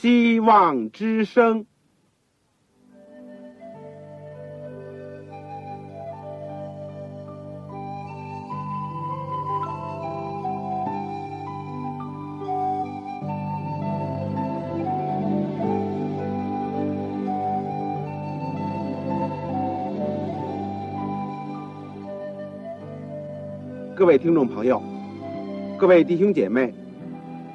希望之声。各位听众朋友，各位弟兄姐妹，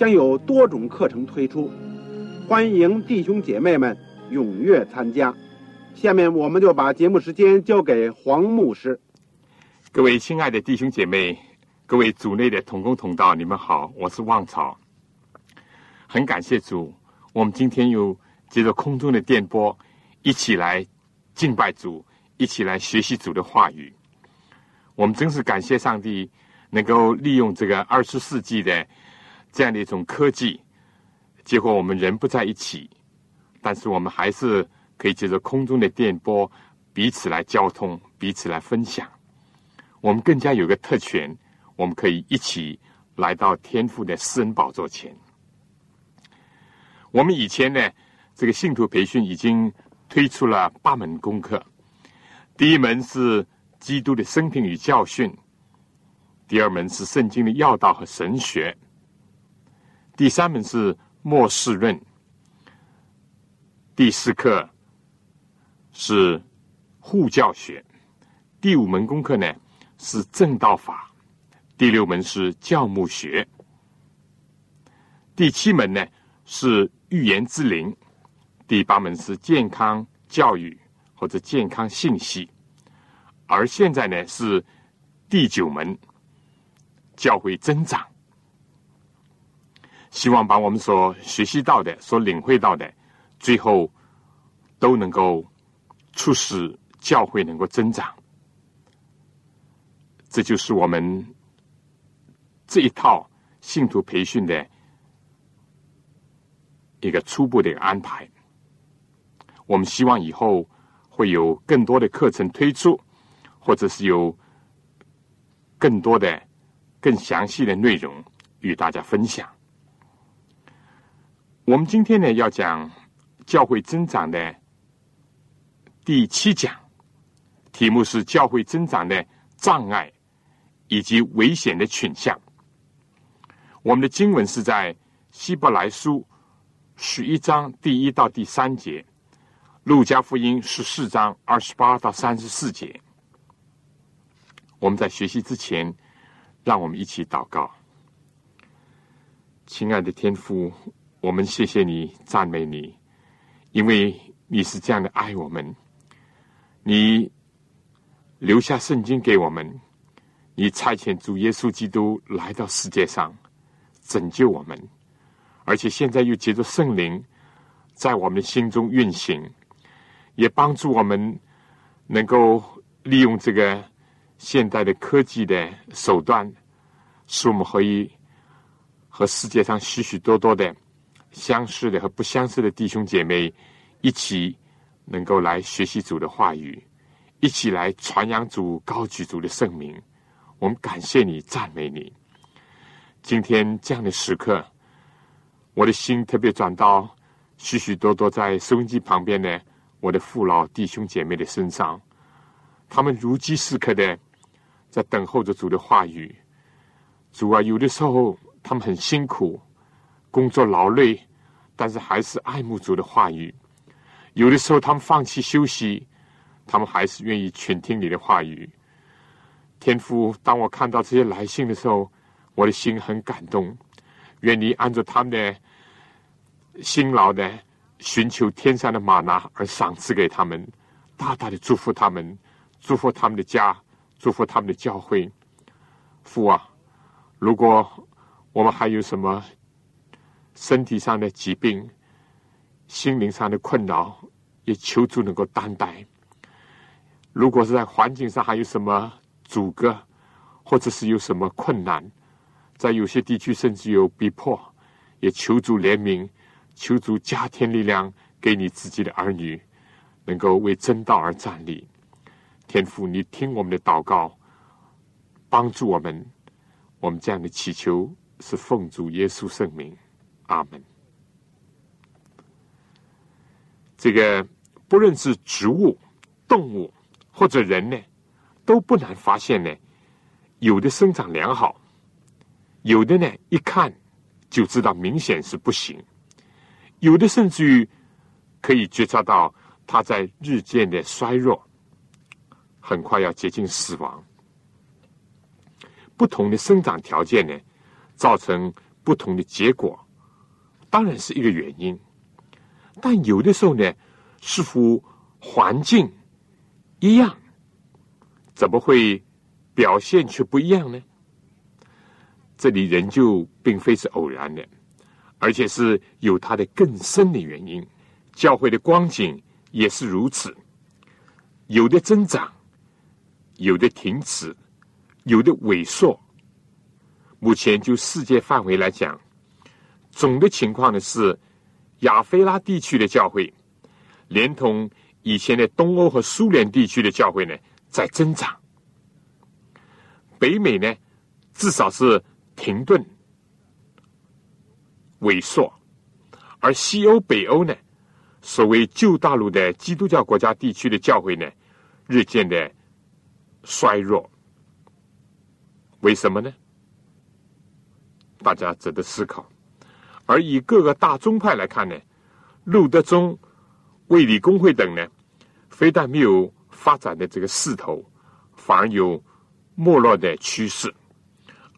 将有多种课程推出，欢迎弟兄姐妹们踊跃参加。下面我们就把节目时间交给黄牧师。各位亲爱的弟兄姐妹，各位组内的同工同道，你们好，我是旺草。很感谢主，我们今天又接着空中的电波，一起来敬拜主，一起来学习主的话语。我们真是感谢上帝，能够利用这个二十世纪的这样的一种科技，结果我们人不在一起，但是我们还是可以借着空中的电波彼此来交通，彼此来分享。我们更加有个特权，我们可以一起来到天父的私人宝座前。我们以前呢，这个信徒培训已经推出了八门功课，第一门是。基督的生平与教训，第二门是圣经的要道和神学，第三门是末世论，第四课是护教学，第五门功课呢是正道法，第六门是教牧学，第七门呢是预言之灵，第八门是健康教育或者健康信息。而现在呢，是第九门教会增长，希望把我们所学习到的、所领会到的，最后都能够促使教会能够增长。这就是我们这一套信徒培训的一个初步的一个安排。我们希望以后会有更多的课程推出。或者是有更多的、更详细的内容与大家分享。我们今天呢要讲教会增长的第七讲，题目是教会增长的障碍以及危险的倾向。我们的经文是在希伯来书十一章第一到第三节，路加福音十四章二十八到三十四节。我们在学习之前，让我们一起祷告。亲爱的天父，我们谢谢你，赞美你，因为你是这样的爱我们。你留下圣经给我们，你差遣主耶稣基督来到世界上拯救我们，而且现在又借着圣灵在我们心中运行，也帮助我们能够利用这个。现代的科技的手段，使我们可以和世界上许许多多的相似的和不相似的弟兄姐妹一起，能够来学习主的话语，一起来传扬主、高举主的圣名。我们感谢你，赞美你。今天这样的时刻，我的心特别转到许许多多在收音机旁边的我的父老弟兄姐妹的身上，他们如饥似渴的。在等候着主的话语，主啊，有的时候他们很辛苦，工作劳累，但是还是爱慕主的话语；有的时候他们放弃休息，他们还是愿意全听你的话语。天父，当我看到这些来信的时候，我的心很感动。愿你按照他们的辛劳的寻求天上的玛拿而赏赐给他们，大大的祝福他们，祝福他们的家。祝福他们的教会，父啊！如果我们还有什么身体上的疾病，心灵上的困扰，也求助能够担待。如果是在环境上还有什么阻隔，或者是有什么困难，在有些地区甚至有逼迫，也求助怜悯，求助加添力量给你自己的儿女，能够为真道而站立。天父，你听我们的祷告，帮助我们。我们这样的祈求是奉主耶稣圣名，阿门。这个不论是植物、动物或者人呢，都不难发现呢，有的生长良好，有的呢一看就知道明显是不行，有的甚至于可以觉察到它在日渐的衰弱，很快要接近死亡。不同的生长条件呢，造成不同的结果，当然是一个原因。但有的时候呢，似乎环境一样，怎么会表现却不一样呢？这里仍旧并非是偶然的，而且是有它的更深的原因。教会的光景也是如此，有的增长，有的停止。有的萎缩，目前就世界范围来讲，总的情况呢是亚非拉地区的教会，连同以前的东欧和苏联地区的教会呢在增长。北美呢至少是停顿、萎缩，而西欧、北欧呢，所谓旧大陆的基督教国家地区的教会呢，日渐的衰弱。为什么呢？大家值得思考。而以各个大宗派来看呢，路德宗、卫理公会等呢，非但没有发展的这个势头，反而有没落的趋势。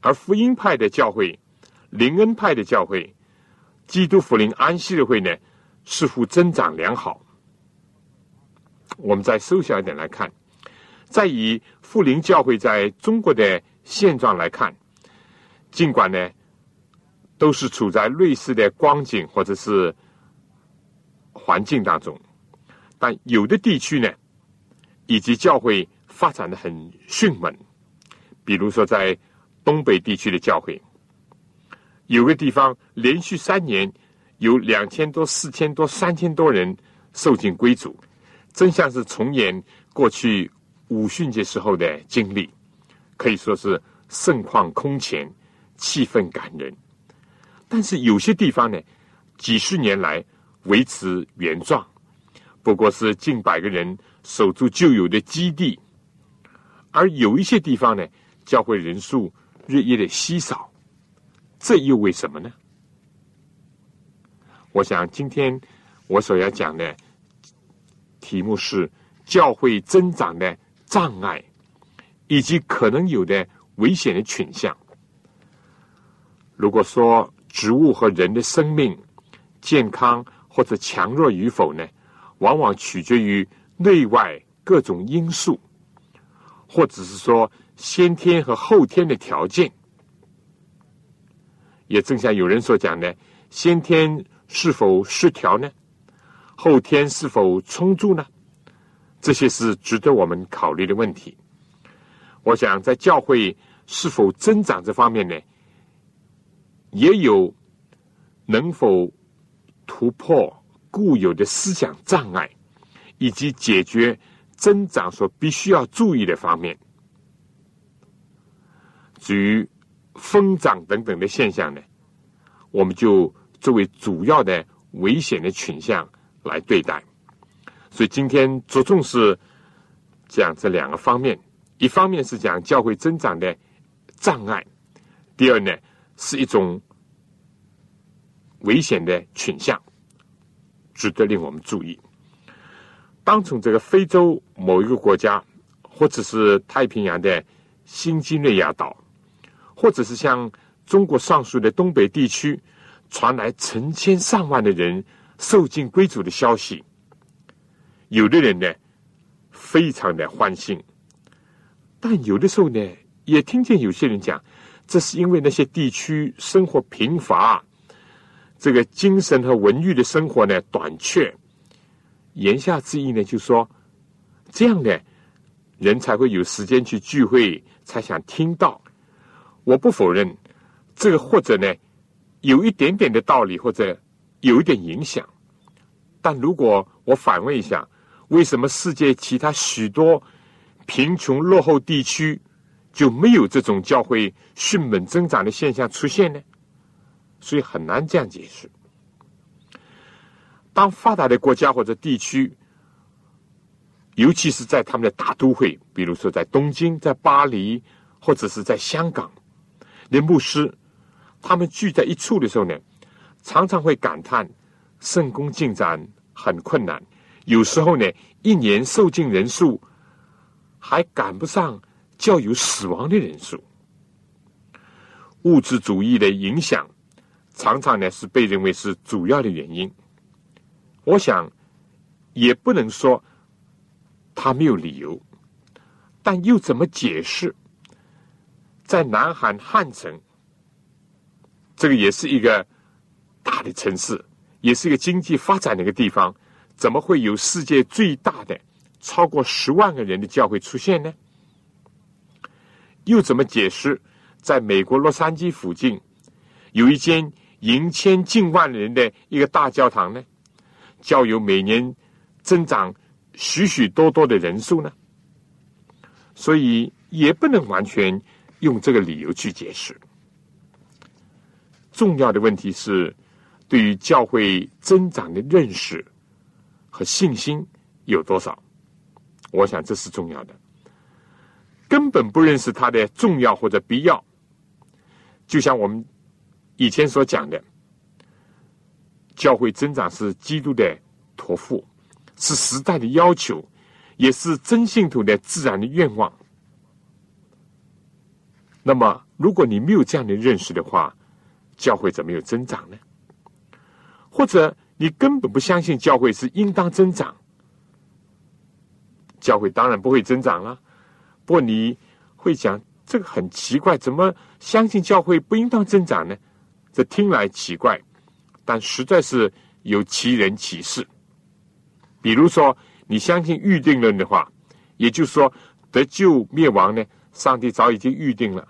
而福音派的教会、灵恩派的教会、基督福临安息日会呢，似乎增长良好。我们再缩小一点来看，再以富林教会在中国的。现状来看，尽管呢都是处在类似的光景或者是环境当中，但有的地区呢以及教会发展的很迅猛。比如说在东北地区的教会，有个地方连续三年有两千多、四千多、三千多人受尽归主，真像是重演过去五旬节时候的经历。可以说是盛况空前，气氛感人。但是有些地方呢，几十年来维持原状，不过是近百个人守住旧有的基地；而有一些地方呢，教会人数日益的稀少，这又为什么呢？我想今天我所要讲的题目是教会增长的障碍。以及可能有的危险的倾向。如果说植物和人的生命健康或者强弱与否呢，往往取决于内外各种因素，或者是说先天和后天的条件。也正像有人所讲的，先天是否失调呢？后天是否充足呢？这些是值得我们考虑的问题。我想，在教会是否增长这方面呢，也有能否突破固有的思想障碍，以及解决增长所必须要注意的方面。至于疯长等等的现象呢，我们就作为主要的危险的倾向来对待。所以今天着重是讲这两个方面。一方面是讲教会增长的障碍，第二呢是一种危险的倾向，值得令我们注意。当从这个非洲某一个国家，或者是太平洋的新几内亚岛，或者是像中国上述的东北地区，传来成千上万的人受尽归主的消息，有的人呢非常的欢欣。但有的时候呢，也听见有些人讲，这是因为那些地区生活贫乏，这个精神和文娱的生活呢短缺。言下之意呢，就说这样呢，人才会有时间去聚会，才想听到。我不否认这个，或者呢，有一点点的道理，或者有一点影响。但如果我反问一下，为什么世界其他许多贫穷落后地区就没有这种教会迅猛增长的现象出现呢？所以很难这样解释。当发达的国家或者地区，尤其是在他们的大都会，比如说在东京、在巴黎，或者是在香港，那牧师他们聚在一处的时候呢，常常会感叹圣公进展很困难，有时候呢，一年受尽人数还赶不上较有死亡的人数。物质主义的影响，常常呢是被认为是主要的原因。我想，也不能说他没有理由，但又怎么解释？在南韩汉城，这个也是一个大的城市，也是一个经济发展的一个地方，怎么会有世界最大的超过十万个人的教会出现呢？又怎么解释，在美国洛杉矶附近有一间迎千近万人的一个大教堂呢？教友每年增长许许多多的人数呢，所以也不能完全用这个理由去解释。重要的问题是，对于教会增长的认识和信心有多少？我想这是重要的。根本不认识它的重要或者必要，就像我们以前所讲的。教会增长是基督的托付，是时代的要求，也是真信徒的自然的愿望。那么，如果你没有这样的认识的话，教会怎么有增长呢？或者你根本不相信教会是应当增长，教会当然不会增长了。不过你会讲这个很奇怪，怎么相信教会不应当增长呢？这听来奇怪。但实在是有奇人奇事，比如说，你相信预定论的话，也就是说得救灭亡呢，上帝早已经预定了，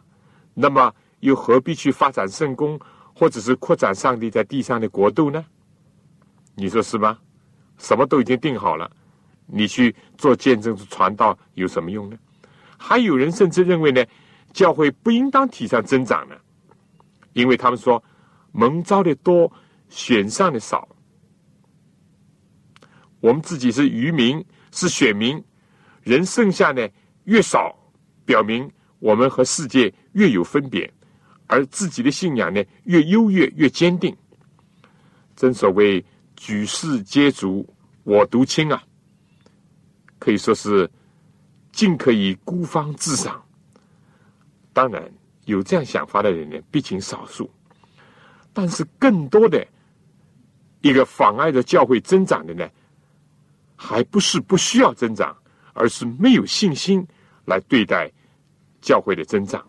那么又何必去发展圣功，或者是扩展上帝在地上的国度呢？你说是吗？什么都已经定好了，你去做见证、传道有什么用呢？还有人甚至认为呢，教会不应当提倡增长呢，因为他们说蒙招的多。选上的少，我们自己是渔民，是选民，人剩下呢越少，表明我们和世界越有分别，而自己的信仰呢越优越越坚定。正所谓举世皆足，我独清啊，可以说是尽可以孤芳自赏。当然有这样想法的人呢，毕竟少数，但是更多的。一个妨碍着教会增长的呢，还不是不需要增长，而是没有信心来对待教会的增长。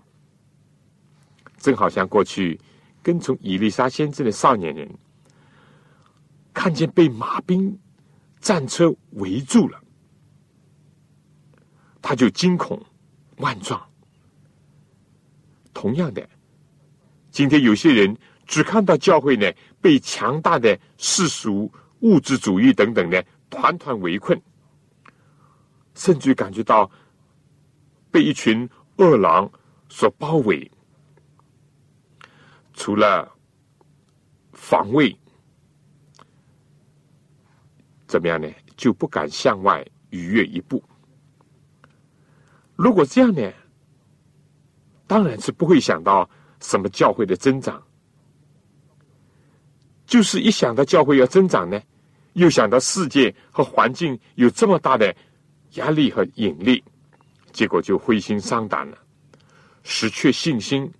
正好像过去跟从伊丽莎先知的少年人，看见被马兵战车围住了，他就惊恐万状。同样的，今天有些人。只看到教会呢被强大的世俗物质主义等等呢团团围困，甚至感觉到被一群恶狼所包围，除了防卫，怎么样呢？就不敢向外逾越一步。如果这样呢，当然是不会想到什么教会的增长。就是一想到教会要增长呢，又想到世界和环境有这么大的压力和引力，结果就灰心丧胆了，失去信心。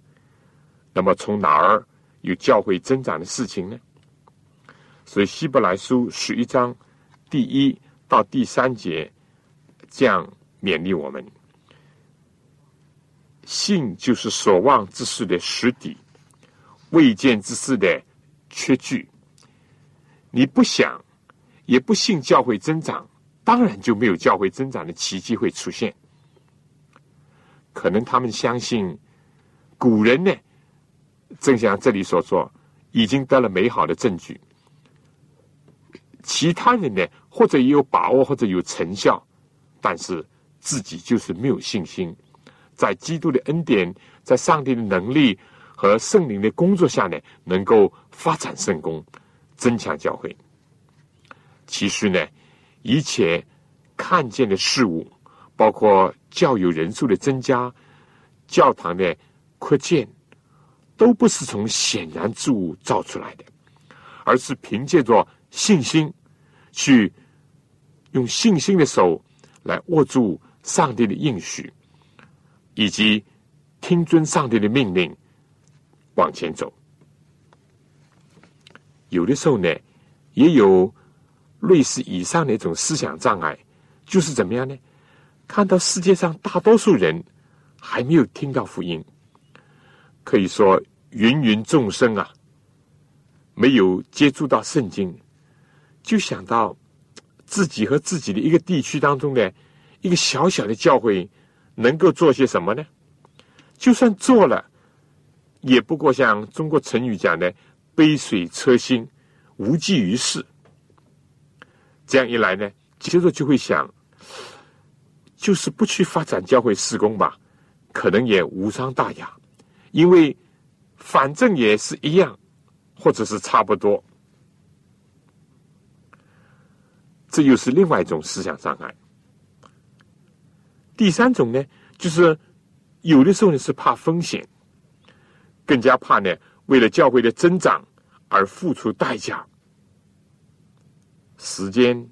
那么从哪儿有教会增长的事情呢？所以希伯来书十一章第一到第三节这样勉励我们：信就是所望之事的实底，未见之事的。缺据，你不想也不信教会增长，当然就没有教会增长的奇迹会出现。可能他们相信古人呢，正像这里所说，已经得了美好的证据。其他人呢，或者也有把握，或者有成效，但是自己就是没有信心。在基督的恩典，在上帝的能力和圣灵的工作下呢，能够发展圣功，增强教会。其实呢，一切看见的事物，包括教友人数的增加、教堂的扩建，都不是从显然之物造出来的，而是凭借着。信心，去用信心的手来握住上帝的应许，以及听遵上帝的命令往前走。有的时候呢，也有类似以上的一种思想障碍，就是怎么样呢？看到世界上大多数人还没有听到福音，可以说芸芸众生啊，没有接触到圣经。就想到自己和自己的一个地区当中的一个小小的教会，能够做些什么呢？就算做了，也不过像中国成语讲的“杯水车薪，无济于事”。这样一来呢，接着就会想，就是不去发展教会施工吧，可能也无伤大雅，因为反正也是一样，或者是差不多。这又是另外一种思想障碍。第三种呢，就是有的时候呢是怕风险，更加怕呢为了教会的增长而付出代价，时间、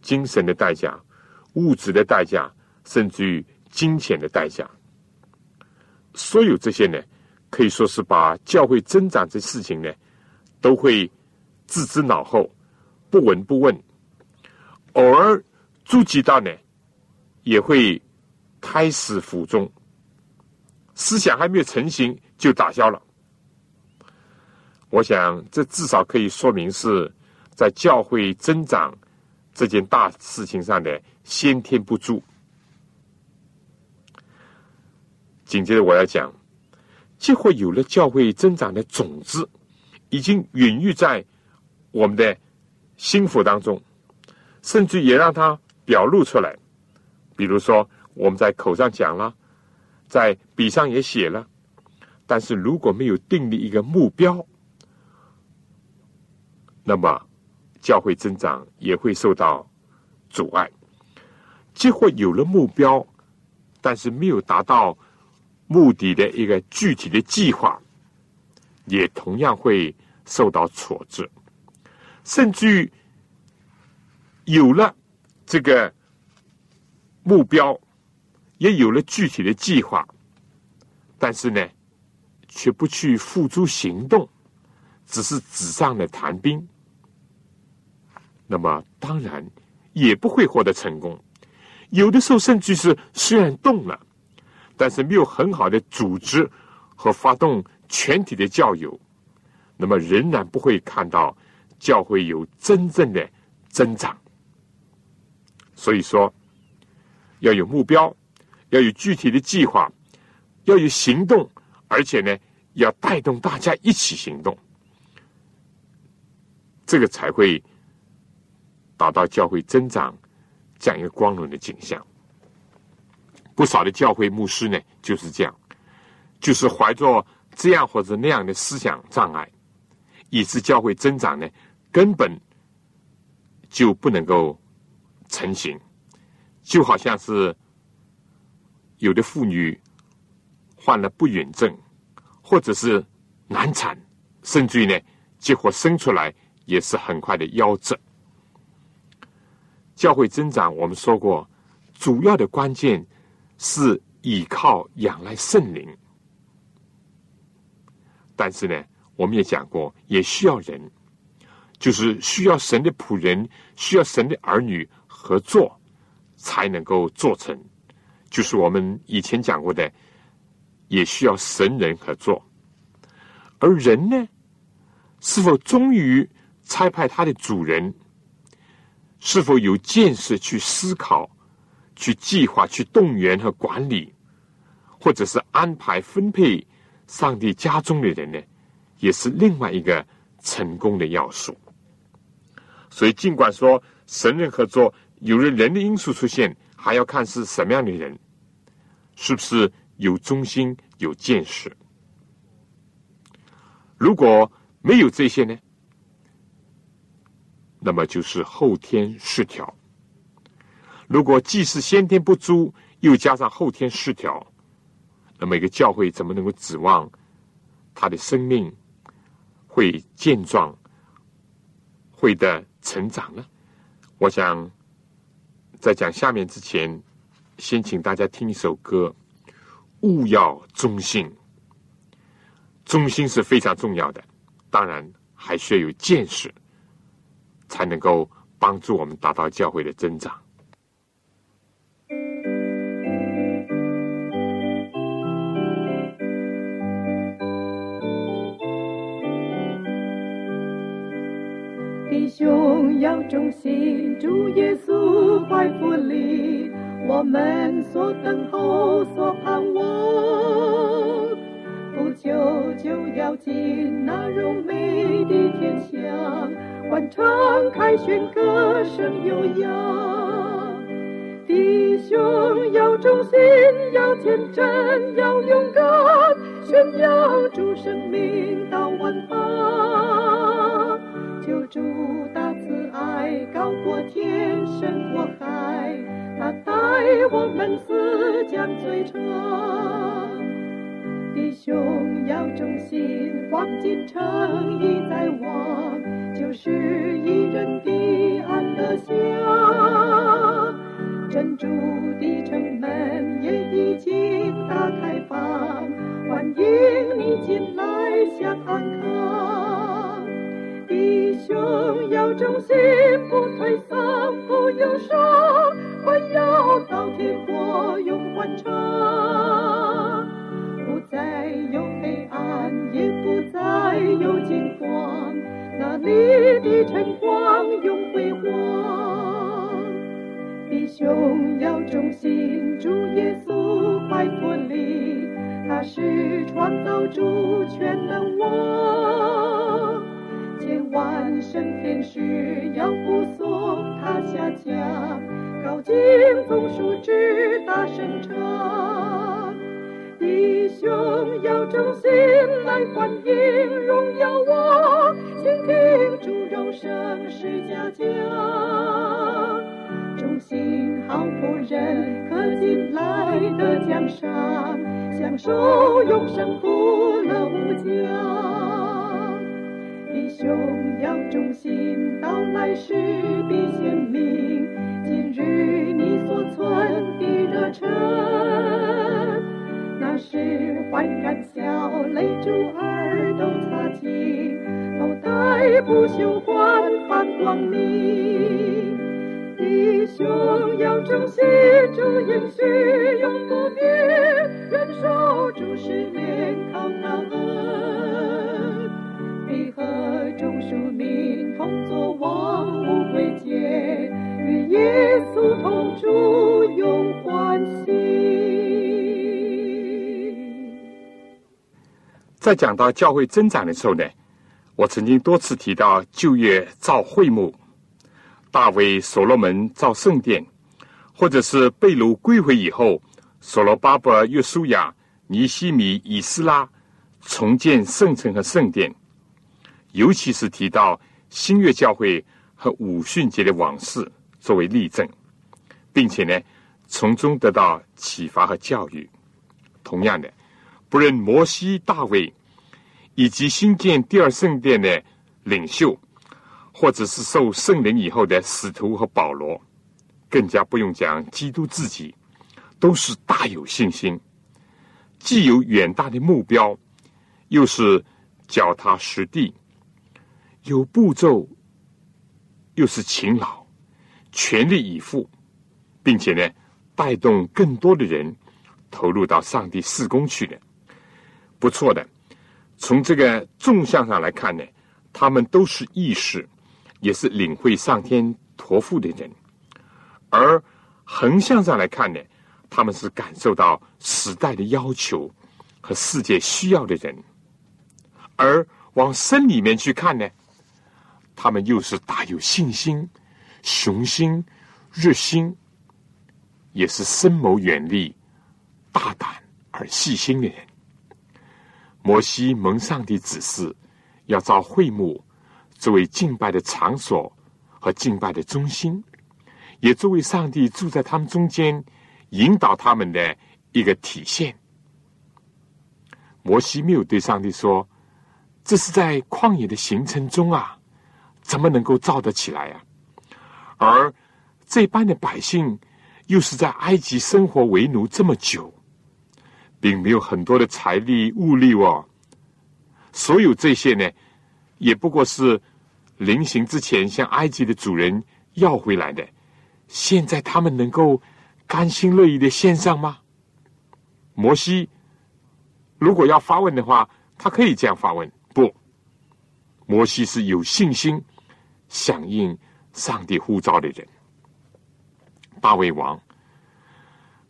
精神的代价、物质的代价，甚至于金钱的代价。所有这些呢，可以说是把教会增长这事情呢，都会置之脑后，不闻不问。偶尔触及到呢，也会开始腹中，思想还没有成型就打消了。我想，这至少可以说明是在教会增长这件大事情上的先天不足。紧接着我要讲，几乎有了教会增长的种子，已经孕育在我们的心腹当中。甚至也让他表露出来，比如说我们在口上讲了，在笔上也写了，但是如果没有定立一个目标，那么教会增长也会受到阻碍。几乎有了目标，但是没有达到目的的一个具体的计划，也同样会受到挫折，甚至于。有了这个目标，也有了具体的计划，但是呢，却不去付诸行动，只是纸上的谈兵，那么当然也不会获得成功。有的时候，甚至是虽然动了，但是没有很好的组织和发动全体的教友，那么仍然不会看到教会有真正的增长。所以说，要有目标，要有具体的计划，要有行动，而且呢，要带动大家一起行动，这个才会达到教会增长这样一个光荣的景象。不少的教会牧师呢，就是这样，就是怀着这样或者那样的思想障碍，以致教会增长呢，根本就不能够。成型，就好像是有的妇女患了不孕症，或者是难产，甚至于呢，结果生出来也是很快的夭折。教会增长，我们说过，主要的关键是依靠仰赖圣灵，但是呢，我们也讲过，也需要人，就是需要神的仆人，需要神的儿女。合作才能够做成，就是我们以前讲过的，也需要神人合作。而人呢，是否忠于差派他的主人是否有见识去思考、去计划、去动员和管理，或者是安排分配上帝家中的人呢？也是另外一个成功的要素。所以，尽管说神人合作有了人的因素出现，还要看是什么样的人，是不是有忠心、有见识。如果没有这些呢？那么就是后天失调。如果既是先天不足，又加上后天失调，那么一个教会怎么能够指望他的生命会健壮、会的成长呢？我想在讲下面之前，先请大家听一首歌：勿要忠心。忠心是非常重要的，当然还需要有见识。才能够帮助我们达到教会的增长。要忠心，主耶稣怀福里，我们所等候、所盼望，不久就要进那荣美的天乡。欢唱凯旋，歌声悠扬。弟兄要忠心，要天真，要勇敢，宣扬主生命到万方。救主高过天，深过海，他带我们思将最长。弟兄要忠心，黄金城已在望。就是一人的安乐乡，珍珠的城门也已经打开放，欢迎你进来享安兄要忠心，不退散，不忧伤，欢要到天国永欢畅，不再有黑暗，也不再有惊慌。那里的晨光永辉煌，弟兄要忠心，主耶稣怀托里，他是创造主全能王，万圣天使要护送他下降，高敬总数之大声唱，弟兄要忠心来欢迎荣耀我。倾听猪肉声是家家，忠心好仆人可进来的奖赏，享受永生福乐无疆。弟兄要忠心，到来时必显明。今日你所存的热忱，那时欢感笑泪珠儿都擦净。头戴不朽冠，放光明。弟兄要忠心，主应许永不变，忍受主试炼，靠他恩。必和众庶民同作王无贵节，与耶稣同住永欢喜。在讲到教会增长的时候呢？我曾经多次提到旧约造会幕，大卫所罗门造圣殿，或者是被掳归回以后，所罗巴伯、约书亚、尼西米、以斯拉重建圣城和圣殿，尤其是提到新月教会和五旬节的往事作为例证，并且呢，从中得到启发和教育。同样的，不论摩西、大卫。以及新建第二圣殿的领袖，或者是受圣灵以后的使徒和保罗，更加不用讲基督自己，都是大有信心，既有远大的目标，又是脚踏实地，有步骤，又是勤劳，全力以赴，并且呢，带动更多的人投入到上帝事工去的，不错的。从这个纵向上来看呢，他们都是意识，也是领会上天托付的人；而横向上来看呢，他们是感受到时代的要求和世界需要的人；而往深里面去看呢，他们又是大有信心、雄心、热心，也是深谋远虑、大胆而细心的人。摩西蒙上帝指示，要造会幕作为敬拜的场所和敬拜的中心，也作为上帝住在他们中间、引导他们的一个体现。摩西没有对上帝说：“这是在旷野的行程中啊，怎么能够造得起来呀？”而这般的百姓又是在埃及生活为奴这么久。并没有很多的财力物力哦，所有这些呢，也不过是临行之前向埃及的主人要回来的。现在他们能够甘心乐意的献上吗？摩西如果要发问的话，他可以这样发问：不，摩西是有信心响应上帝呼召的人。大卫王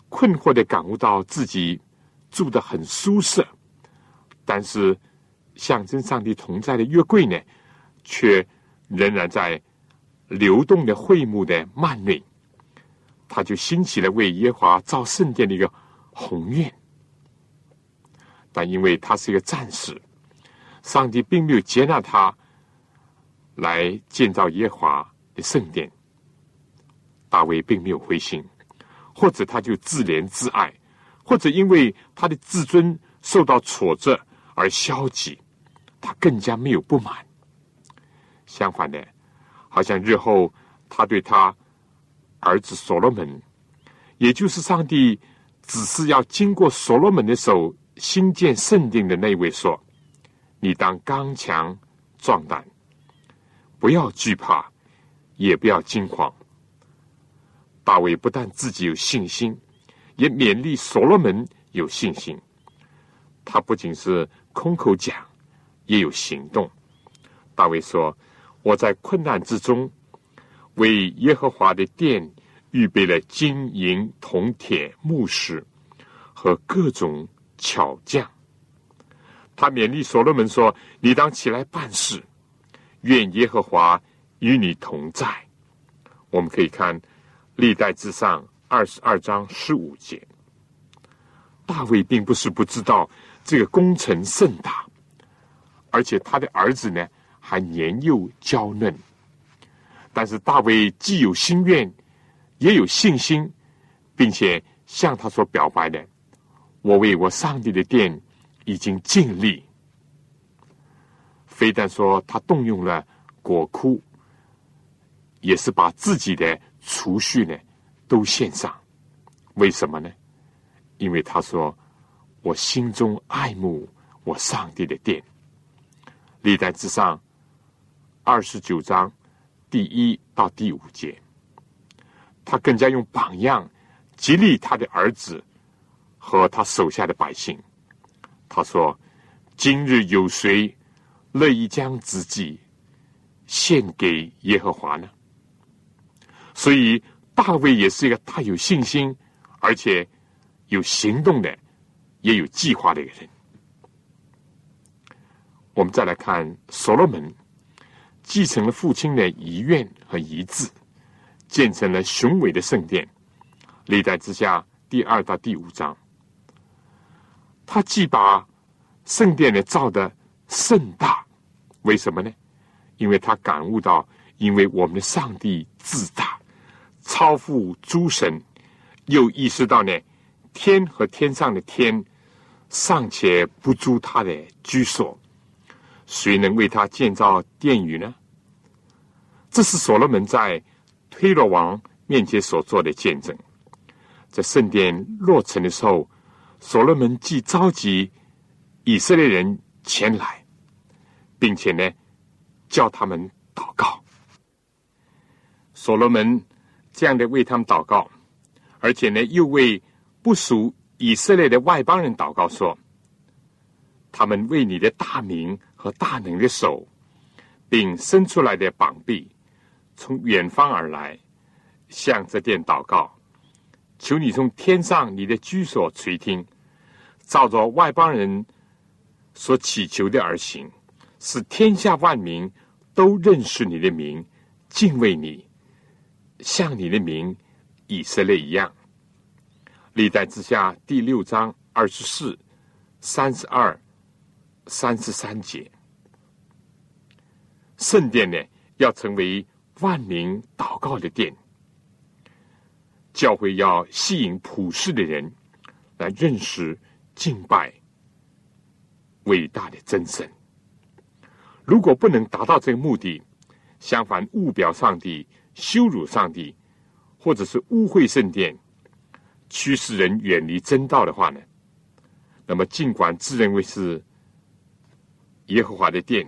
困惑的感悟到自己。住的很舒适，但是象征上帝同在的约柜呢，却仍然在流动的会幕的幔内。他就兴起了为耶华造圣殿的一个宏愿，但因为他是一个战士，上帝并没有接纳他来建造耶华的圣殿。大卫并没有灰心，或者他就自怜自爱。或者因为他的自尊受到挫折而消极，他更加没有不满。相反的，好像日后他对他儿子所罗门，也就是上帝只是要经过所罗门的手兴建圣殿的那位说：“你当刚强壮胆，不要惧怕，也不要惊慌。”大卫不但自己有信心。也勉励所罗门有信心。他不仅是空口讲，也有行动。大卫说：“我在困难之中，为耶和华的殿预备了金银铜铁木石和各种巧匠。”他勉励所罗门说：“你当起来办事，愿耶和华与你同在。”我们可以看历代之上。二十二章十五节，大卫并不是不知道这个工程甚大，而且他的儿子呢还年幼娇嫩。但是大卫既有心愿，也有信心，并且向他所表白的：“我为我上帝的殿已经尽力。”非但说他动用了国库，也是把自己的储蓄呢。都献上，为什么呢？因为他说：“我心中爱慕我上帝的殿。”历代之上二十九章第一到第五节，他更加用榜样激励他的儿子和他手下的百姓。他说：“今日有谁乐意将自己献给耶和华呢？”所以。大卫也是一个大有信心，而且有行动的，也有计划的一个人。我们再来看所罗门，继承了父亲的遗愿和遗志，建成了雄伟的圣殿。历代之下第二到第五章，他既把圣殿呢造的盛大，为什么呢？因为他感悟到，因为我们的上帝自大。超乎诸神，又意识到呢，天和天上的天尚且不足他的居所，谁能为他建造殿宇呢？这是所罗门在推罗王面前所做的见证。在圣殿落成的时候，所罗门既召集以色列人前来，并且呢，叫他们祷告。所罗门。这样的为他们祷告，而且呢，又为不属以色列的外邦人祷告，说：他们为你的大名和大能的手，并伸出来的膀臂，从远方而来，向这殿祷告，求你从天上你的居所垂听，照着外邦人所祈求的而行，使天下万民都认识你的名，敬畏你，像你的名以色列一样。历代之下第六章二十四、三十二、三十三节，圣殿呢要成为。万民祷告的殿，教会要吸引普世的人来认识、敬拜伟大的真神。如果不能达到这个目的，相反误表上帝、羞辱上帝，或者是污秽圣殿，驱使人远离真道的话呢？那么，尽管自认为是耶和华的殿，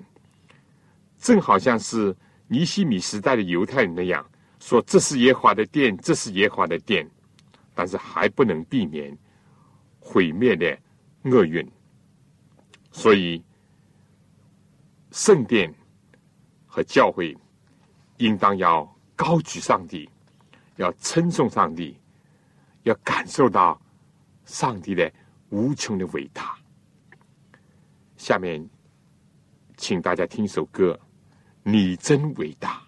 正好像是。尼西米时代的犹太人那样说：“这是耶和华的殿，这是耶和华的殿。”但是还不能避免毁灭的厄运。所以，圣殿和教会应当要高举上帝，要称颂上帝，要感受到上帝的无穷的伟大。下面，请大家听一首歌。你真伟大！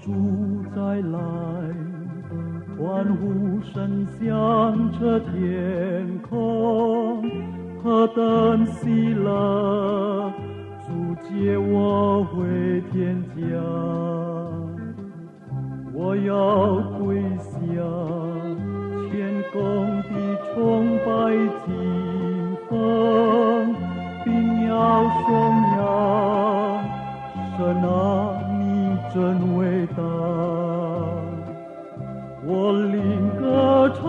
主再来，欢呼声响彻天空，何等喜乐！主接我回天家，我要跪下，谦恭地崇拜金风，并要双扬神啊。真伟大。我领歌唱。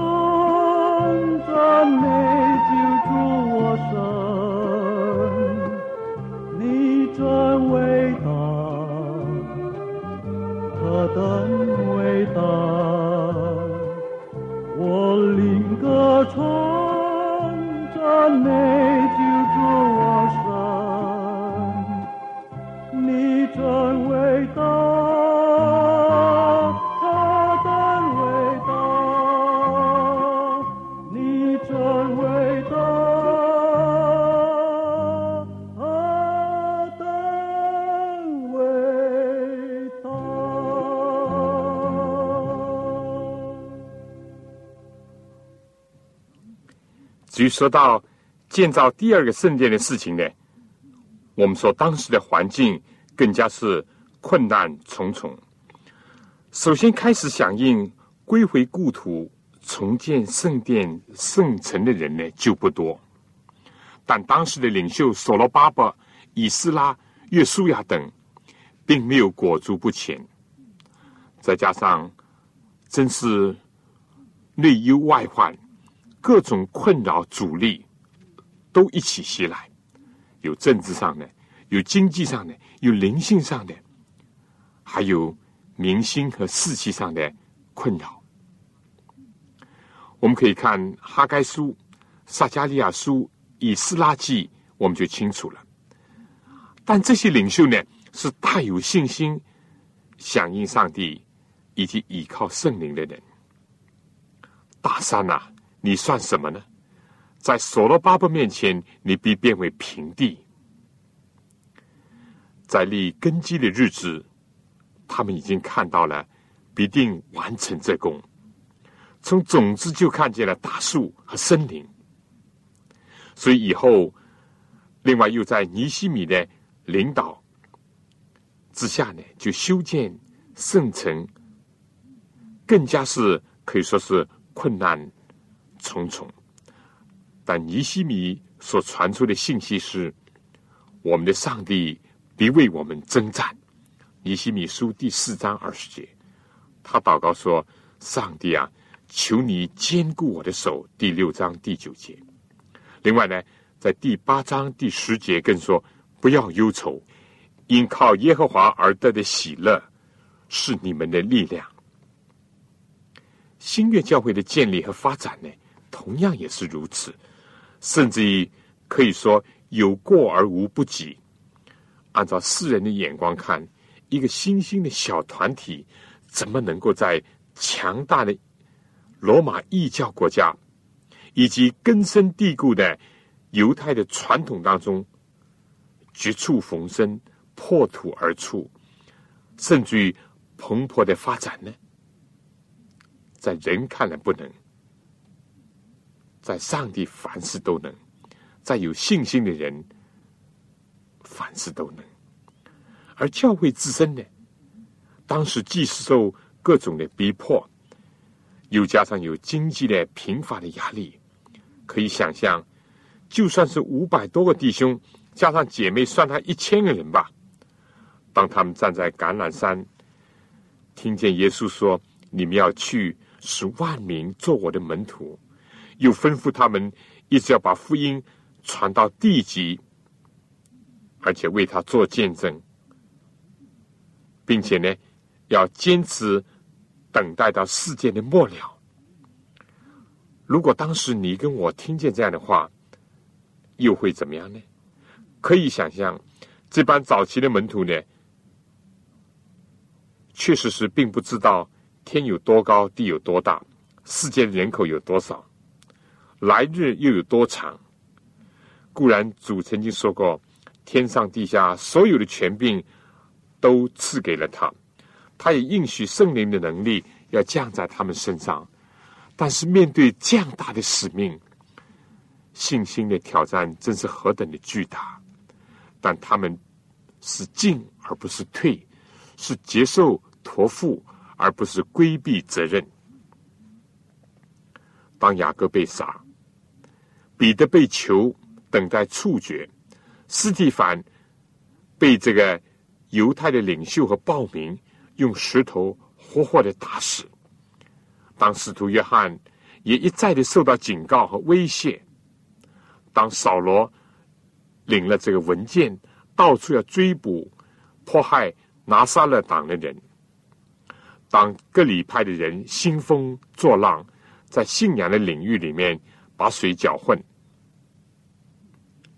赞美救主我神，你真伟大，何等伟大！我领歌唱赞美救主我神，你真伟大。至于说到建造第二个圣殿的事情呢，我们说当时的环境更加是困难重重。首先开始响应归回故土、重建圣殿圣城的人呢就不多，但当时的领袖所罗巴伯、以斯拉、约书亚等，并没有裹足不前。再加上真是内忧外患，各种困扰阻力都一起袭来，有政治上的，有经济上的，有灵性上的，还有民心和士气上的困扰。我们可以看哈该书、撒加利亚书、以斯拉记，我们就清楚了。但这些领袖呢，是大有信心、响应上帝以及依靠圣灵的人。大山呐，你算什么呢？在所罗巴伯面前，你必变为平地。在立根基的日子，他们已经看到了，必定完成这功。从种子就看见了大树和森林，所以以后，另外又在尼西米的。领导之下呢，就修建圣城，更加是可以说是困难重重。但尼西米所传出的信息是，我们的上帝必为我们征战。尼西米书第四章二十节，他祷告说：“上帝啊，求你坚固我的手。”第六章第九节。另外呢，在第八章第十节更说。不要忧愁，因靠耶和华而得的喜乐是你们的力量。新月教会的建立和发展呢，同样也是如此，甚至于可以说有过而无不及。按照世人的眼光看，一个新兴的小团体，怎么能够在强大的罗马异教国家以及根深蒂固的犹太的传统当中？绝处逢生，破土而出，甚至于蓬勃的发展呢？在人看来不能，在上帝凡事都能，在有信心的人凡事都能。而教会自身呢，当时既是受各种的逼迫，又加上有经济的贫乏的压力，可以想象，就算是五百多个弟兄。加上姐妹，算他一千个人吧。当他们站在橄榄山，听见耶稣说：“你们要去，使万民做我的门徒。”又吩咐他们一直要把福音传到地极，而且为他做见证，并且呢，要坚持等待到世界的末了。如果当时你跟我听见这样的话，又会怎么样呢？可以想象，这帮早期的门徒呢，确实是并不知道天有多高，地有多大，世界的人口有多少，来日又有多长。固然主曾经说过，天上地下所有的权柄都赐给了他，他也应许圣灵的能力要降在他们身上。但是面对这样大的使命，信心的挑战真是何等的巨大！但他们是进而不是退，是接受托付而不是规避责任。当雅各被杀，彼得被囚等待处决，斯蒂凡被这个犹太的领袖和暴民用石头活活的打死。当使徒约翰也一再的受到警告和威胁。当扫罗。领了这个文件，到处要追捕、迫害拿撒勒党的人。当各里派的人兴风作浪，在信仰的领域里面把水搅混，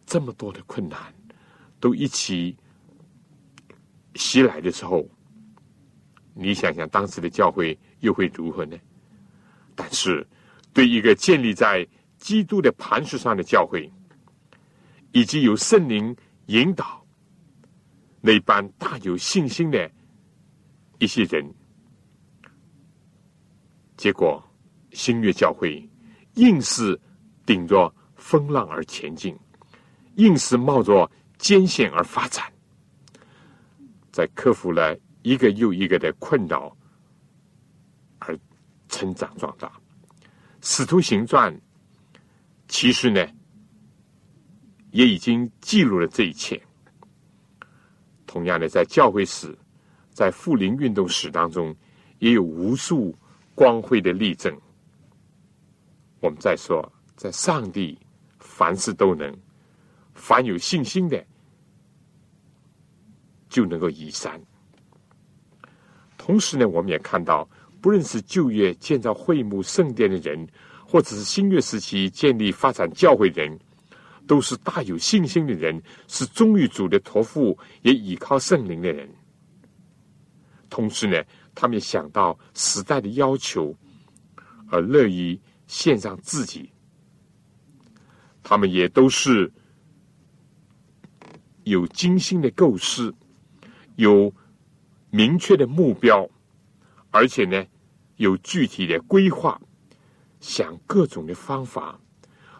这么多的困难都一起袭来的时候，你想想当时的教会又会如何呢？但是，对一个建立在基督的磐石上的教会，以及有圣灵引导那般大有信心的一些人，结果新月教会硬是顶着风浪而前进，硬是冒着艰险而发展，在克服了一个又一个的困扰而成长壮大。使徒行传其实呢？也已经记录了这一切。同样的，在教会史、在复临运动史当中，也有无数光辉的例证。我们再说，在上帝凡事都能，凡有信心的就能够移山。同时呢，我们也看到，不论是旧约建造会幕圣殿的人，或者是新约时期建立发展教会人，都是大有信心的人，是忠于主的托付，也倚靠圣灵的人。同时呢，他们也想到时代的要求，而乐于献上自己。他们也都是有精心的构思，有。明确的目标，而且呢，有具体的规划，想各种的方法，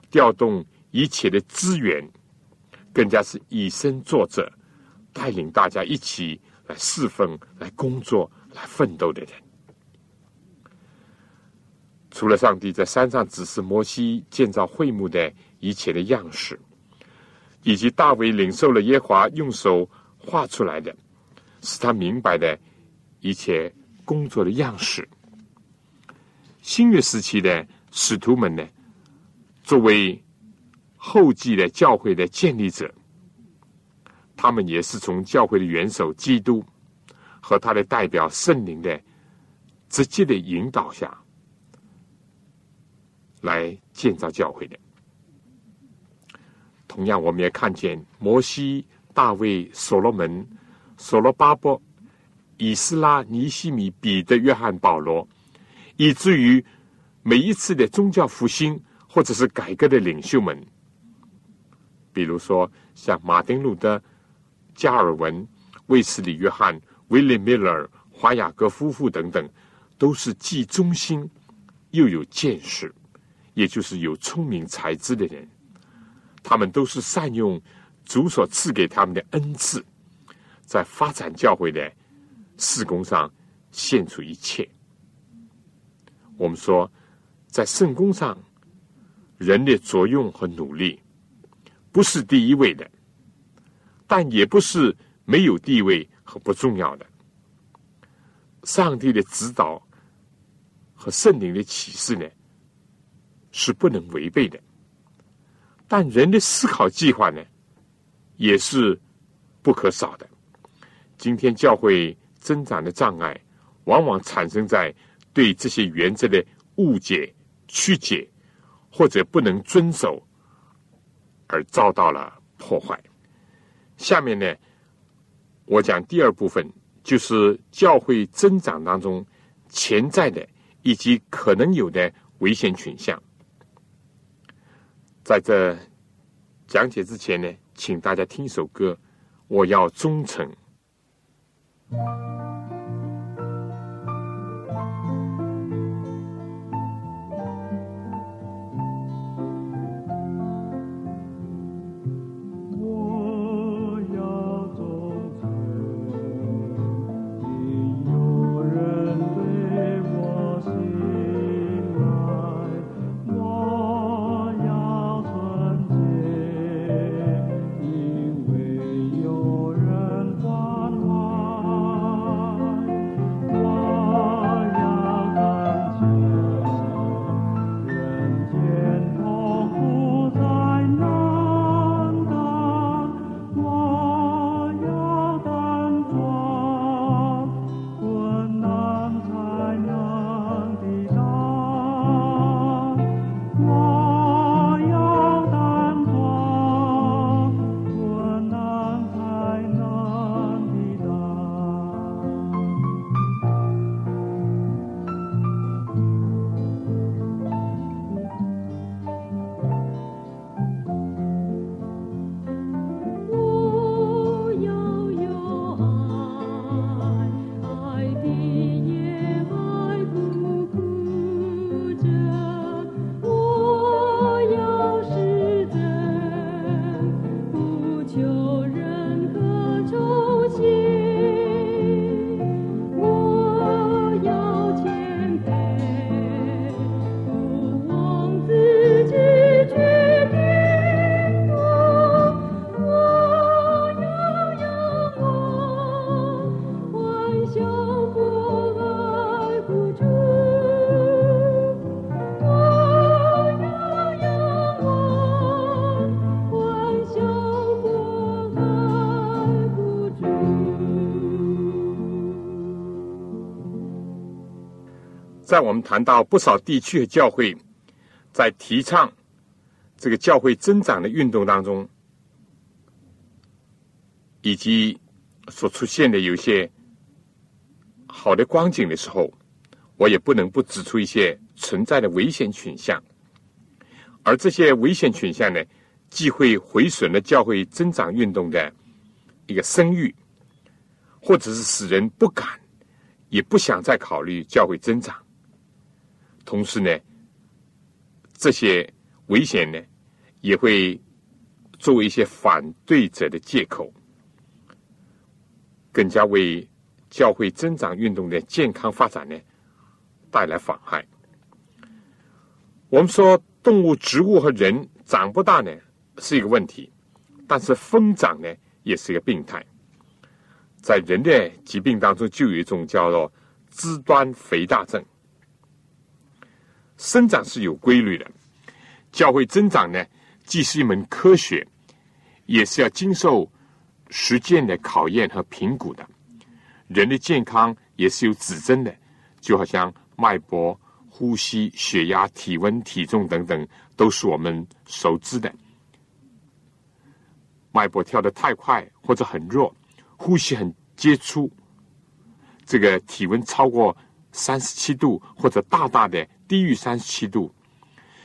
调动一切的资源，更加是以身作则，带领大家一起来侍奉、来工作、来奋斗的人。除了上帝在山上指示摩西建造会幕的一切的样式，以及大卫领受了耶华用手画出来的。使他明白的一切工作的样式。新约时期的使徒们呢，作为后继的教会的建立者，他们也是从教会的元首基督和他的代表圣灵的直接的引导下来建造教会的。同样，我们也看见摩西、大卫、所罗门。所罗巴伯、以斯拉、尼西米、彼得、约翰、保罗，以至于每一次的宗教复兴或者是改革的领袖们，比如说像马丁路德、加尔文、卫斯理、约翰、威廉·米勒、华雅各夫妇等等，都是既忠心又有见识，也就是有聪明才智的人。他们都是善用主所赐给他们的恩赐。在发展教会的事工上献出一切。我们说，在圣功上，人的作用和努力不是第一位的，但也不是没有地位和不重要的。上帝的指导和圣灵的启示呢，是不能违背的。但人的思考计划呢，也是不可少的。今天教会增长的障碍，往往产生在对这些原则的误解、曲解，或者不能遵守，而遭到了破坏。下面呢，我讲第二部分，就是教会增长当中潜在的以及可能有的危险倾向。在这讲解之前呢，请大家听一首歌，我要忠诚。在我们谈到不少地区和教会，在提倡这个教会增长的运动当中，以及所出现的有些好的光景的时候，我也不能不指出一些存在的危险倾向。而这些危险倾向呢，既会毁损了教会增长运动的一个声誉，或者是使人不敢也不想再考虑教会增长。同时呢，这些危险呢，也会作为一些反对者的借口，更加为教会增长运动的健康发展呢带来妨害。我们说。动物、植物和人长不大呢，是一个问题；但是疯长呢，也是一个病态。在人的疾病当中，就有一种叫做肢端肥大症。生长是有规律的，教会增长呢，既是一门科学，也是要经受实践的考验和评估的。人的健康也是有指针的，就好像脉搏。呼吸、血压、体温、体重等等，都是我们熟知的。脉搏跳得太快或者很弱，呼吸很接触，这个体温超过三十七度或者大大的低于三十七度，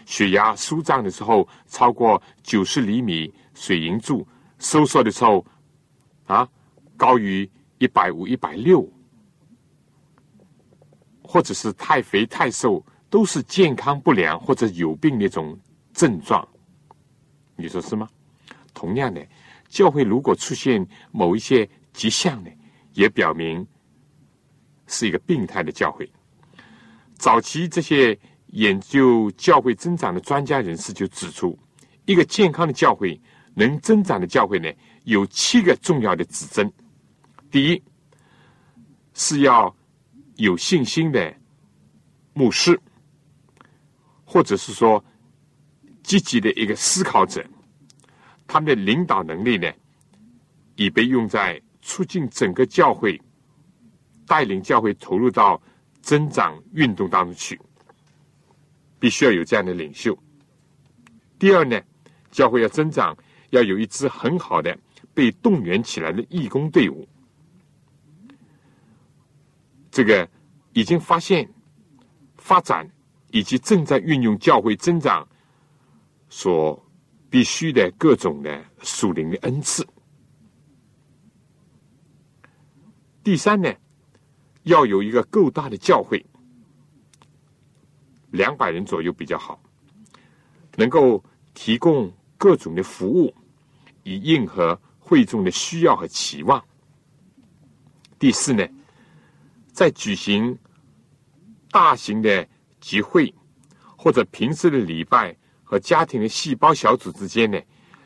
血压舒张的时候超过九十厘米水银柱，收缩的时候啊高于一百五、一百六。或者是太肥太瘦，都是健康不良或者有病的一种症状，你说是吗？同样的，教会如果出现某一些迹象呢，也表明是一个病态的教会。早期这些研究教会增长的专家人士就指出，一个健康的教会能增长的教会呢，有七个重要的指针。第一是要。有信心的牧师，或者是说积极的一个思考者，他们的领导能力呢，已被用在促进整个教会、带领教会投入到增长运动当中去。必须要有这样的领袖。第二呢，教会要增长，要有一支很好的被动员起来的义工队伍。这个已经发现、发展以及正在运用教会增长所必须的各种的属灵的恩赐。第三呢，要有一个够大的教会，两百人左右比较好，能够提供各种的服务，以应和会众的需要和期望。第四呢。在举行大型的集会，或者平时的礼拜和家庭的细胞小组之间呢，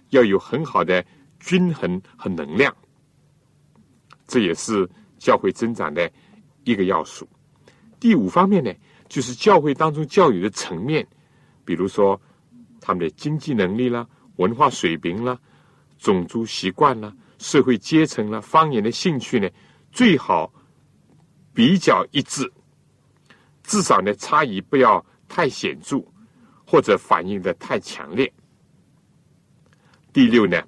要有很好的均衡和能量。这也是教会增长的一个要素。第五方面呢，就是教会当中教育的层面，比如说他们的经济能力啦、文化水平啦、种族习惯啦、社会阶层啦、方言的兴趣呢，最好。比较一致，至少呢差异不要太显著，或者反应的太强烈。第六呢，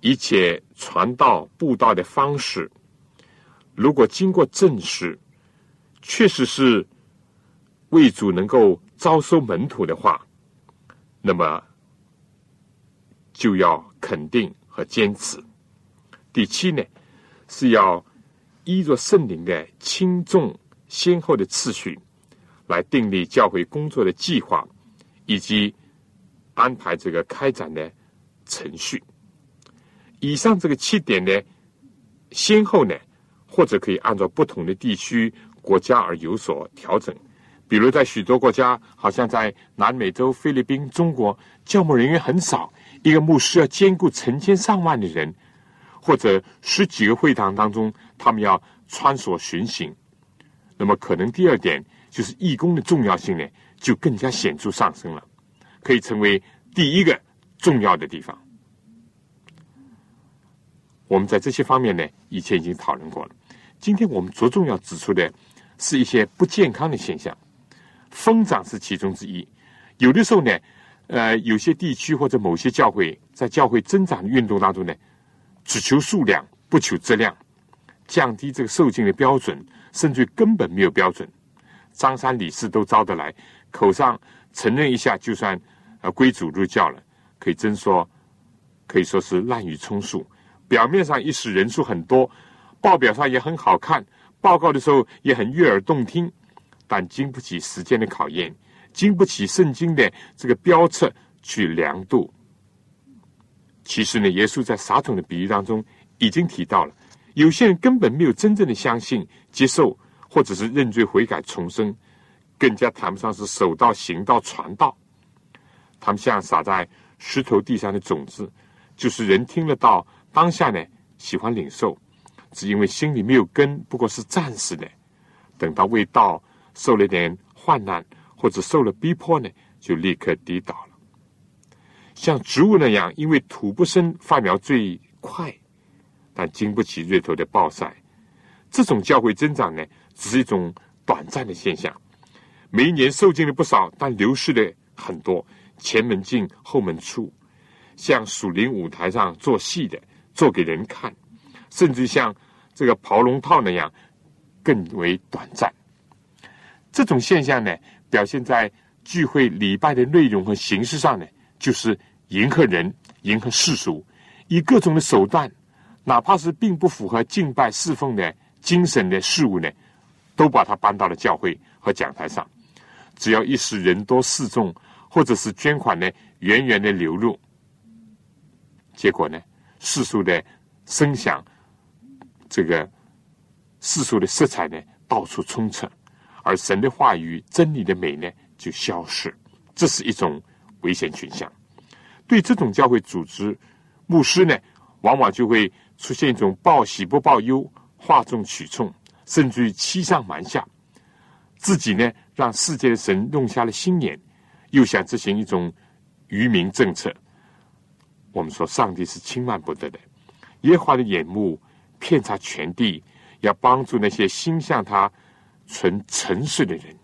一切传道布道的方式，如果经过证实，确实是为主能够招收门徒的话，那么就要肯定和坚持。第七呢，是要。依着圣灵的轻重先后的次序，来订立教会工作的计划，以及安排这个开展的程序。以上这个七点呢先后呢，或者可以按照不同的地区、国家而有所调整。比如在许多国家，好像在南美洲、菲律宾、中国，教牧人员很少，一个牧师要兼顾成千上万的人。或者十几个会堂当中，他们要穿梭巡行，那么可能第二点就是义工的重要性呢，就更加显著上升了，可以成为第一个重要的地方。我们在这些方面呢，以前已经讨论过了。今天我们着重要指出的是一些不健康的现象，疯长是其中之一。有的时候呢，呃，有些地区或者某些教会，在教会增长运动当中呢，只求数量，不求质量，降低这个受敬的标准，甚至根本没有标准。张三李四都招得来，口上承认一下，就算呃归主入教了，可以真说，可以说是滥竽充数。表面上一时人数很多，报表上也很好看，报告的时候也很悦耳动听，但经不起时间的考验。经不起圣经的这个标尺去量度。其实呢，耶稣在撒种的比喻当中已经提到了，有些人根本没有真正的相信、接受，或者是认罪悔改重生，更加谈不上是守道、行道、传道。他们像撒在石头地上的种子，就是人听了道，当下呢喜欢领受，只因为心里没有根，不过是暂时的。等到为道受了点患难。或者受了逼迫呢，就立刻跌倒了。像植物那样，因为土不生发苗最快，但经不起日头的暴晒。这种教会增长呢，只是一种短暂的现象。每一年受尽了不少，但流失的很多。前门进，后门出，像属灵舞台上做戏的，做给人看，甚至像这个袍龙套那样，更为短暂。这种现象呢？表现在聚会礼拜的内容和形式上呢，就是迎合人、迎合世俗，以各种的手段，哪怕是并不符合敬拜侍奉的精神的事物呢，都把它搬到了教会和讲台上。只要一时人多势众，或者是捐款呢源源的流入，结果呢，世俗的声响，这个世俗的色彩呢，到处充斥。而神的话语、真理的美呢，就消失。这是一种危险倾向。对这种教会组织，牧师呢，往往就会出现一种报喜不报忧、哗众取宠，甚至于欺上瞒下。自己呢，让世界的神弄瞎了心眼，又想执行一种愚民政策。我们说，上帝是轻慢不得的。耶和华的眼目遍察全地，要帮助那些心向他。存诚实的人，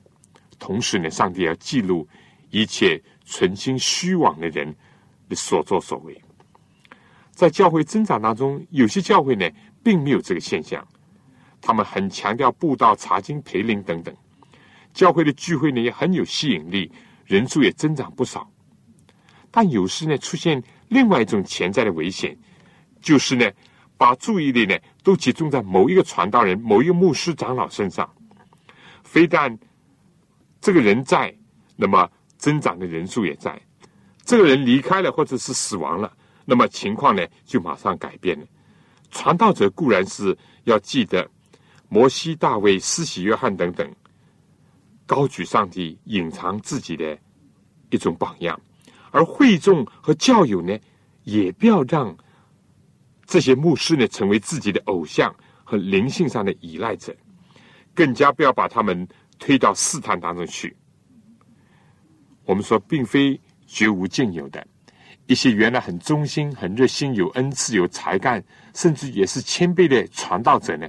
同时呢，上帝要记录一切存心虚妄的人的所作所为。在教会增长当中，有些教会呢，并没有这个现象，他们很强调布道、查经、培灵等等。教会的聚会呢，也很有吸引力，人数也增长不少。但有时呢，出现另外一种潜在的危险，就是呢，把注意力呢，都集中在某一个传道人、某一个牧师、长老身上。非但这个人在，那么增长的人数也在。这个人离开了，或者是死亡了，那么情况呢就马上改变了。传道者固然是要记得摩西、大卫、施洗约翰等等，高举上帝、隐藏自己的一种榜样；而会众和教友呢，也不要让这些牧师呢成为自己的偶像和灵性上的依赖者。更加不要把他们推到试探当中去。我们说，并非绝无仅有的，一些原来很忠心、很热心、有恩赐、有才干，甚至也是谦卑的传道者呢，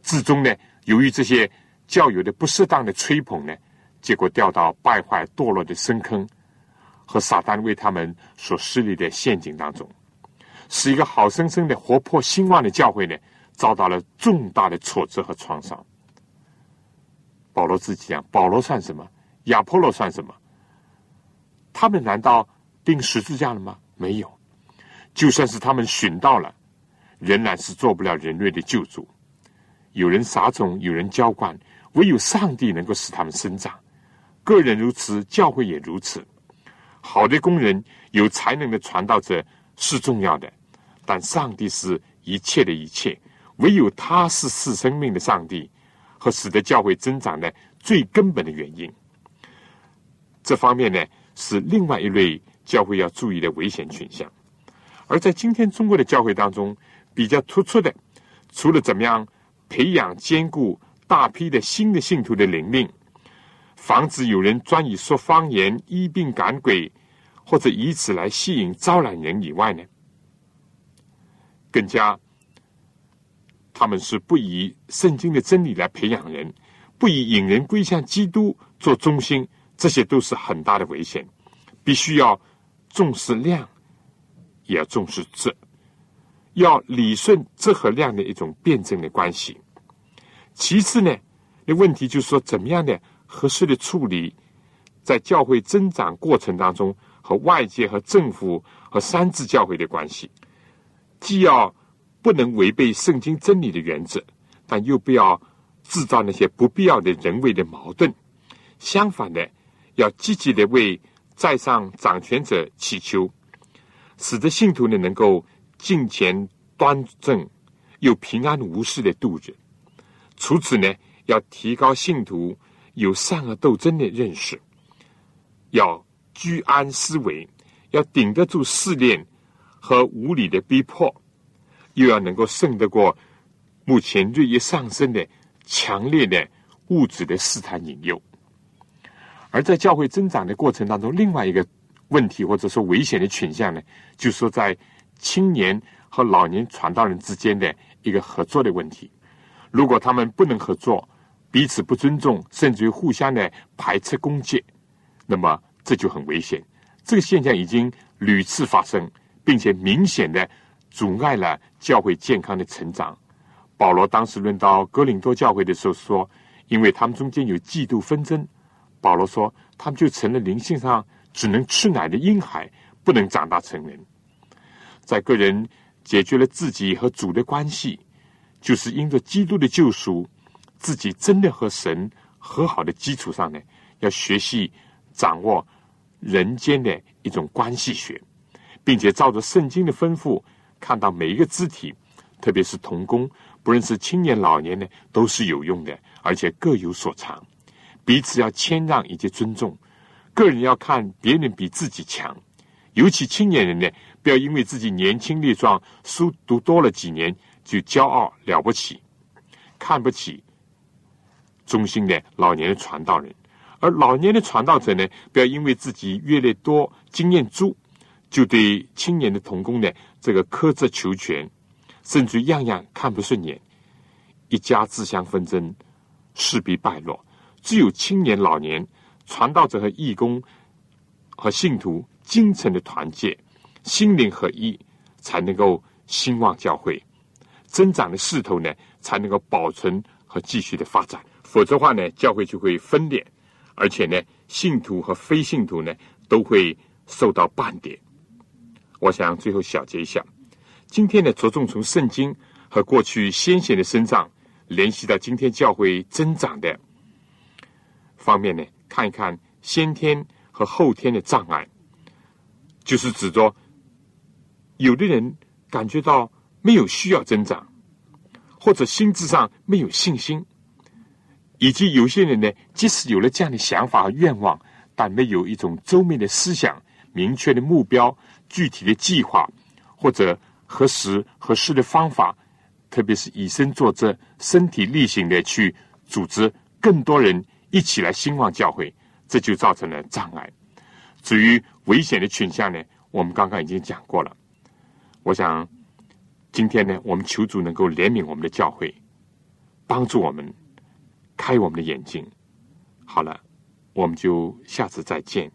至终呢，由于这些教友的不适当的吹捧呢，结果掉到败坏堕落的深坑，和撒旦为他们所施立的陷阱当中，使一个好生生的、活泼兴旺的教会呢，遭到了重大的挫折和创伤。保罗自己讲：“保罗算什么？亚波罗算什么？他们难道钉十字架了吗？没有。就算是他们寻到了，仍然是做不了人类的救主。有人撒种，有人浇灌，唯有上帝能够使他们生长。个人如此，教会也如此。好的工人，有才能的传道者是重要的，但上帝是一切的一切，唯有他是赐生命的上帝。”和使得教会增长的最根本的原因，这方面呢是另外一类教会要注意的危险倾向。而在今天中国的教会当中，比较突出的，除了怎么样培养坚固大批的新的信徒的灵命，防止有人专以说方言、医病赶鬼，或者以此来吸引招揽人以外呢，更加。他们是不以圣经的真理来培养人，不以引人归向基督做中心，这些都是很大的危险。必须要重视量，也要重视质，要理顺质和量的一种辩证的关系。其次呢，那问题就是说，怎么样的合适的处理，在教会增长过程当中和外界、和政府、和三自教会的关系，既要不能违背圣经真理的原则，但又不要制造那些不必要的人为的矛盾。相反的，要积极的为在上掌权者祈求，使得信徒呢能够敬虔端正，又平安无事的度日。除此呢，要提高信徒有善恶斗争的认识，要居安思危，要顶得住试炼和无理的逼迫，又要能够胜得过目前日益上升的强烈的物质的试探引诱。而在教会增长的过程当中，另外一个问题或者说危险的倾向呢，就是说在青年和老年传道人之间的一个合作的问题。如果他们不能合作，彼此不尊重，甚至于互相的排斥攻击，那么这就很危险。这个现象已经屡次发生，并且明显的阻碍了教会健康的成长。保罗当时论到格林多教会的时候说，因为他们中间有嫉妒纷争，保罗说他们就成了灵性上只能吃奶的婴孩，不能长大成人。在个人解决了自己和主的关系。就是因着基督的救赎，自己真的和神和好的基础上呢，要学习掌握人间的一种关系学，并且照着圣经的吩咐，看到每一个肢体，特别是童工，不论是青年老年呢，都是有用的，而且各有所长，彼此要谦让以及尊重，个人要看别人比自己强，尤其青年人呢，不要因为自己年轻力壮，书读多了几年。就骄傲了不起，看不起忠心的老年的传道人，而老年的传道者呢，不要因为自己阅历多、经验足，就对青年的童工呢这个苛责求全，甚至样样看不顺眼，一家自相纷争，势必败落。只有青年、老年传道者和义工和信徒精诚的团结，心灵合一，才能够兴旺教会。增长的势头呢，才能够保存和继续的发展。否则的话呢，教会就会分裂，而且呢，信徒和非信徒呢，都会受到半点。我想最后小结一下，今天呢，着重从圣经和过去先贤的身上联系到今天教会增长的方面呢，看一看先天和后天的障碍，就是指着有的人感觉到。没有需要增长，或者心智上没有信心，以及有些人呢，即使有了这样的想法和愿望，但没有一种周密的思想、明确的目标、具体的计划，或者合时合适的方法，特别是以身作则、身体力行的去组织更多人一起来兴旺教会，这就造成了障碍。至于危险的倾向呢，我们刚刚已经讲过了，我想。今天呢，我们求主能够怜悯我们的教会，帮助我们开我们的眼睛。好了，我们就下次再见。